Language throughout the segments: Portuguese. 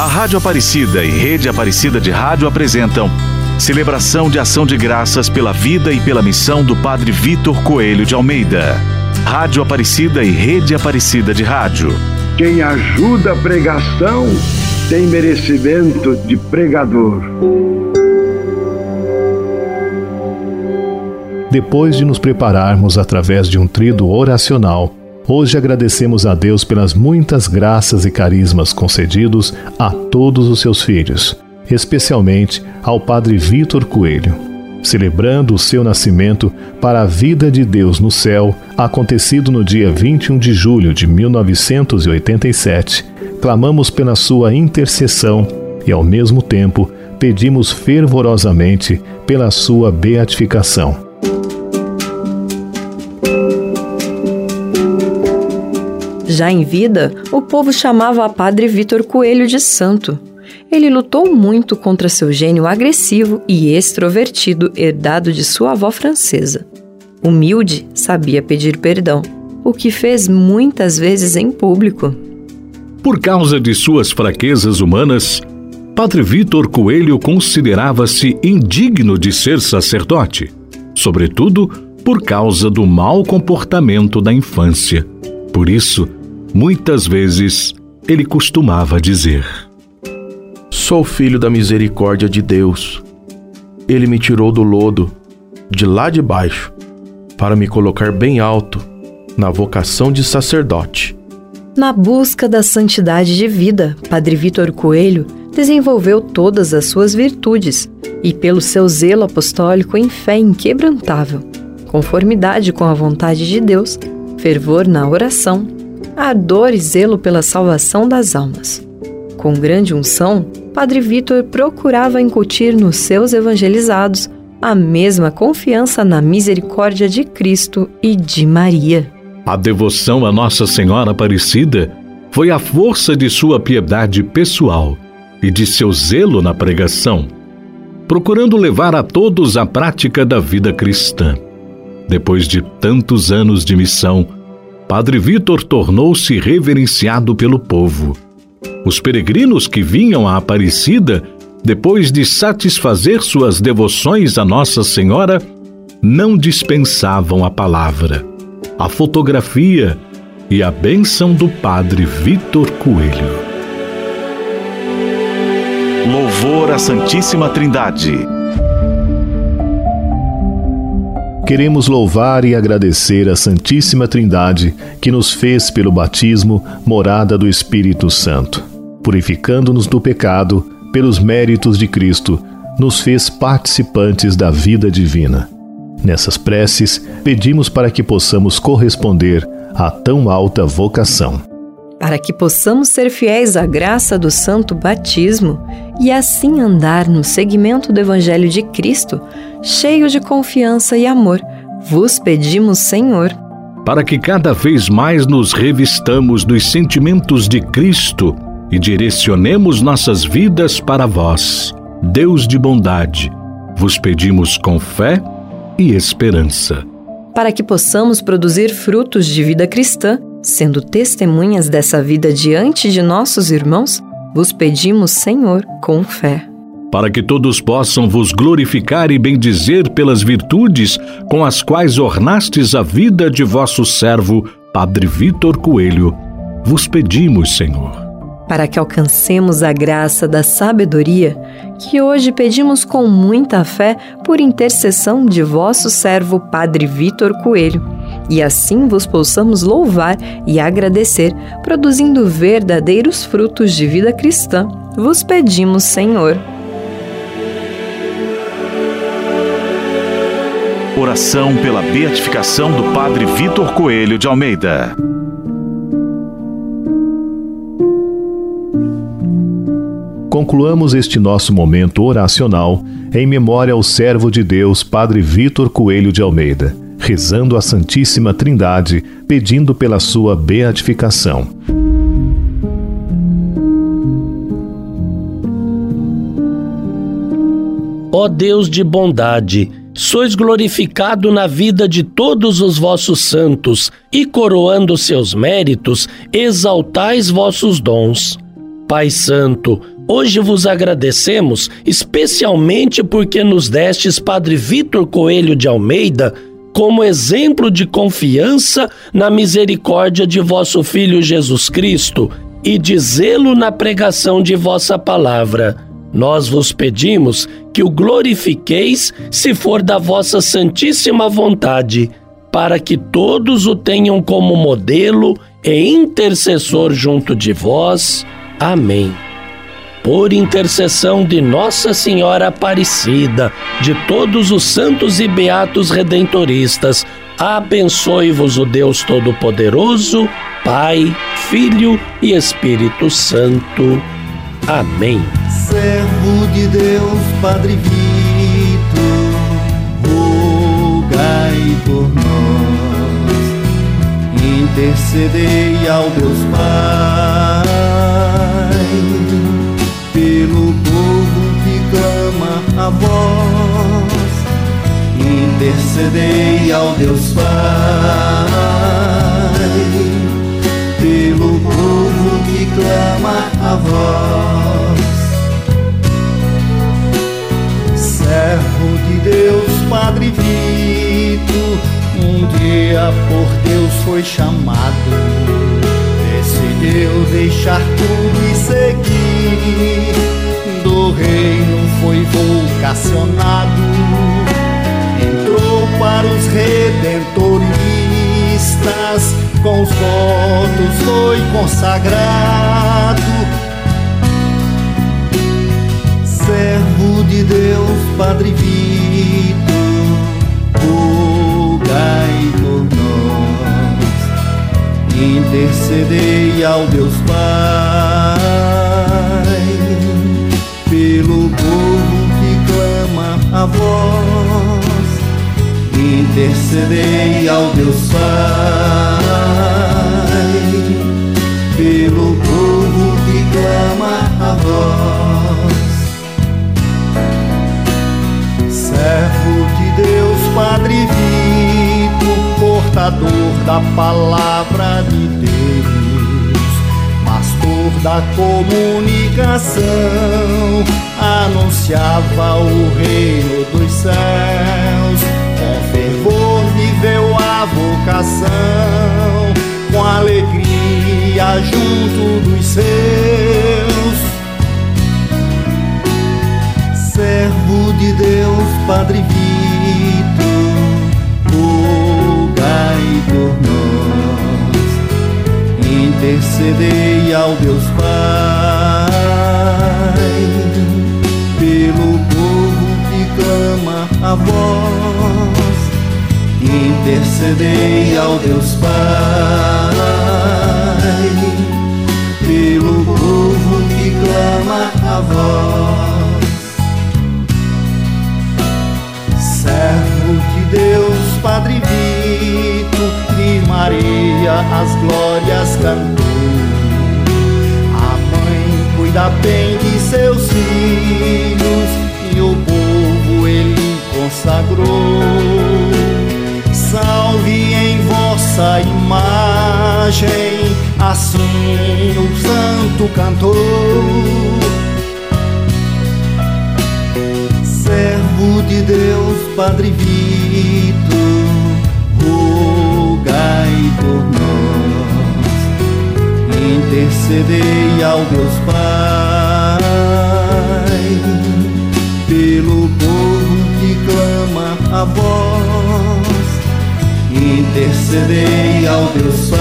A Rádio Aparecida e Rede Aparecida de Rádio apresentam Celebração de Ação de Graças pela vida e pela missão do Padre Vitor Coelho de Almeida. Rádio Aparecida e Rede Aparecida de Rádio. Quem ajuda a pregação tem merecimento de pregador. Depois de nos prepararmos através de um trido oracional, hoje agradecemos a Deus pelas muitas graças e carismas concedidos a todos os seus filhos, especialmente ao Padre Vitor Coelho. Celebrando o seu nascimento para a vida de Deus no céu, acontecido no dia 21 de julho de 1987, clamamos pela sua intercessão e, ao mesmo tempo, pedimos fervorosamente pela sua beatificação. Já em vida, o povo chamava a Padre Vitor Coelho de santo. Ele lutou muito contra seu gênio agressivo e extrovertido herdado de sua avó francesa. Humilde, sabia pedir perdão, o que fez muitas vezes em público. Por causa de suas fraquezas humanas, Padre Vitor Coelho considerava-se indigno de ser sacerdote, sobretudo por causa do mau comportamento da infância. Por isso, muitas vezes ele costumava dizer: Sou filho da misericórdia de Deus. Ele me tirou do lodo, de lá de baixo, para me colocar bem alto na vocação de sacerdote. Na busca da santidade de vida, Padre Vitor Coelho desenvolveu todas as suas virtudes e, pelo seu zelo apostólico em fé inquebrantável, conformidade com a vontade de Deus, fervor na oração, ardor e zelo pela salvação das almas. Com grande unção, Padre Vitor procurava incutir nos seus evangelizados a mesma confiança na misericórdia de Cristo e de Maria. A devoção a Nossa Senhora Aparecida foi a força de sua piedade pessoal e de seu zelo na pregação, procurando levar a todos a prática da vida cristã. Depois de tantos anos de missão, Padre Vitor tornou-se reverenciado pelo povo. Os peregrinos que vinham à Aparecida, depois de satisfazer suas devoções a Nossa Senhora, não dispensavam a palavra a fotografia e a bênção do Padre Vitor Coelho. Louvor à Santíssima Trindade. Queremos louvar e agradecer a Santíssima Trindade que nos fez pelo batismo morada do Espírito Santo, purificando-nos do pecado pelos méritos de Cristo, nos fez participantes da vida divina Nessas preces, pedimos para que possamos corresponder a tão alta vocação. Para que possamos ser fiéis à graça do santo batismo e assim andar no seguimento do Evangelho de Cristo, cheio de confiança e amor, vos pedimos, Senhor. Para que cada vez mais nos revistamos dos sentimentos de Cristo e direcionemos nossas vidas para vós, Deus de bondade, vos pedimos com fé e esperança. Para que possamos produzir frutos de vida cristã, sendo testemunhas dessa vida diante de nossos irmãos, vos pedimos, Senhor, com fé. Para que todos possam vos glorificar e bendizer pelas virtudes com as quais ornastes a vida de vosso servo, Padre Vitor Coelho, vos pedimos, Senhor para que alcancemos a graça da sabedoria, que hoje pedimos com muita fé por intercessão de vosso servo Padre Vitor Coelho, e assim vos possamos louvar e agradecer, produzindo verdadeiros frutos de vida cristã. Vos pedimos, Senhor. Oração pela beatificação do Padre Vitor Coelho de Almeida. concluamos este nosso momento oracional em memória ao servo de Deus, Padre Vitor Coelho de Almeida, rezando a Santíssima Trindade, pedindo pela sua beatificação. Ó Deus de bondade, sois glorificado na vida de todos os vossos santos e, coroando seus méritos, exaltais vossos dons Pai Santo, hoje vos agradecemos especialmente porque nos destes Padre Vitor Coelho de Almeida como exemplo de confiança na misericórdia de vosso Filho Jesus Cristo e de zelo na pregação de vossa palavra. Nós vos pedimos que o glorifiqueis, se for da vossa santíssima vontade, para que todos o tenham como modelo e intercessor junto de vós. Amém. Por intercessão de Nossa Senhora Aparecida, de todos os santos e beatos redentoristas, abençoe-vos o Deus Todo-Poderoso, Pai, Filho e Espírito Santo. Amém. Servo de Deus, Padre Vito, rogai por nós, intercedei ao Deus Pai, voz, intercedei ao Deus Pai, pelo povo que clama a voz. servo de Deus, Padre Vito, um dia por Deus foi chamado, decidiu deixar tudo e seguir. Com os votos foi consagrado. Servo de Deus, Padre Vito, rogai por nós, intercedei ao Deus Pai, pelo povo que clama a voz, intercedei ao Deus Pai, pelo povo que clama a voz. servo de Deus, Padre Vito, portador da palavra de Deus, pastor da comunicação, anunciava o reino dos céus, vocação, com alegria junto dos seus. Servo de Deus, Padre Vito, rogai por nós, intercedei ao Deus Pai, pelo povo que clama a voz, intercedei ao Deus Pai, pelo povo que clama a voz. servo de Deus, Padre Vito, de Maria as glórias cantou. A mãe cuida bem de seus filhos e o povo ele consagrou. Salve em vossa imagem, assim o santo cantou servo de Deus, Padre Vito, rogai por nós, intercedei ao Deus Pai, pelo povo que clama a voz, intercedei ao Deus Pai,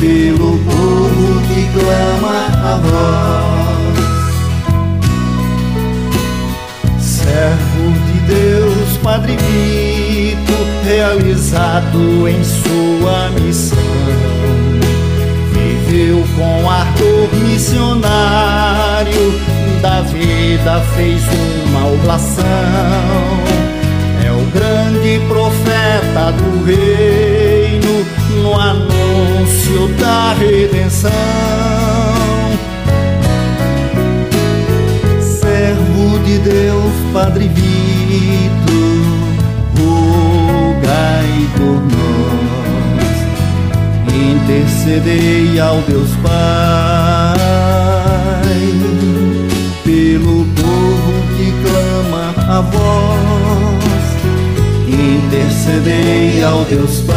pelo povo que clama a voz. servo de Deus, Padre Vito, realizado em sua missão. Viveu com ardor missionário, da vida fez uma oblação. Grande profeta do reino, no anúncio da redenção servo de Deus, Padre Vito, rogai por nós, intercedei ao Deus Pai pelo povo que clama a voz. Intercedei ao Deus Pai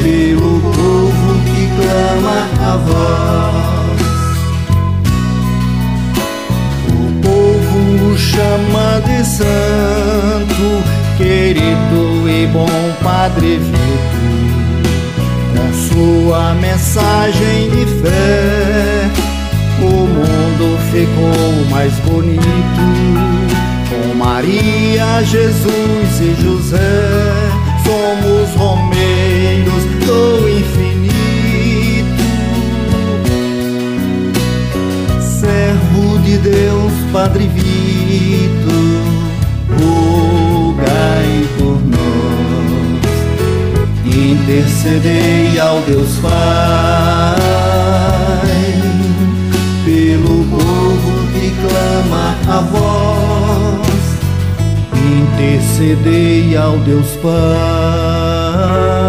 pelo povo que clama a voz. O povo chama de santo, querido e bom Padre Vitor sua mensagem de fé, o mundo ficou mais bonito. Maria, Jesus e José, somos romeiros do infinito. Servo de Deus, Padre Vitor, rogai por intercedei ao Deus Pai pelo povo que clama a voz. Intercedei ao Deus Pai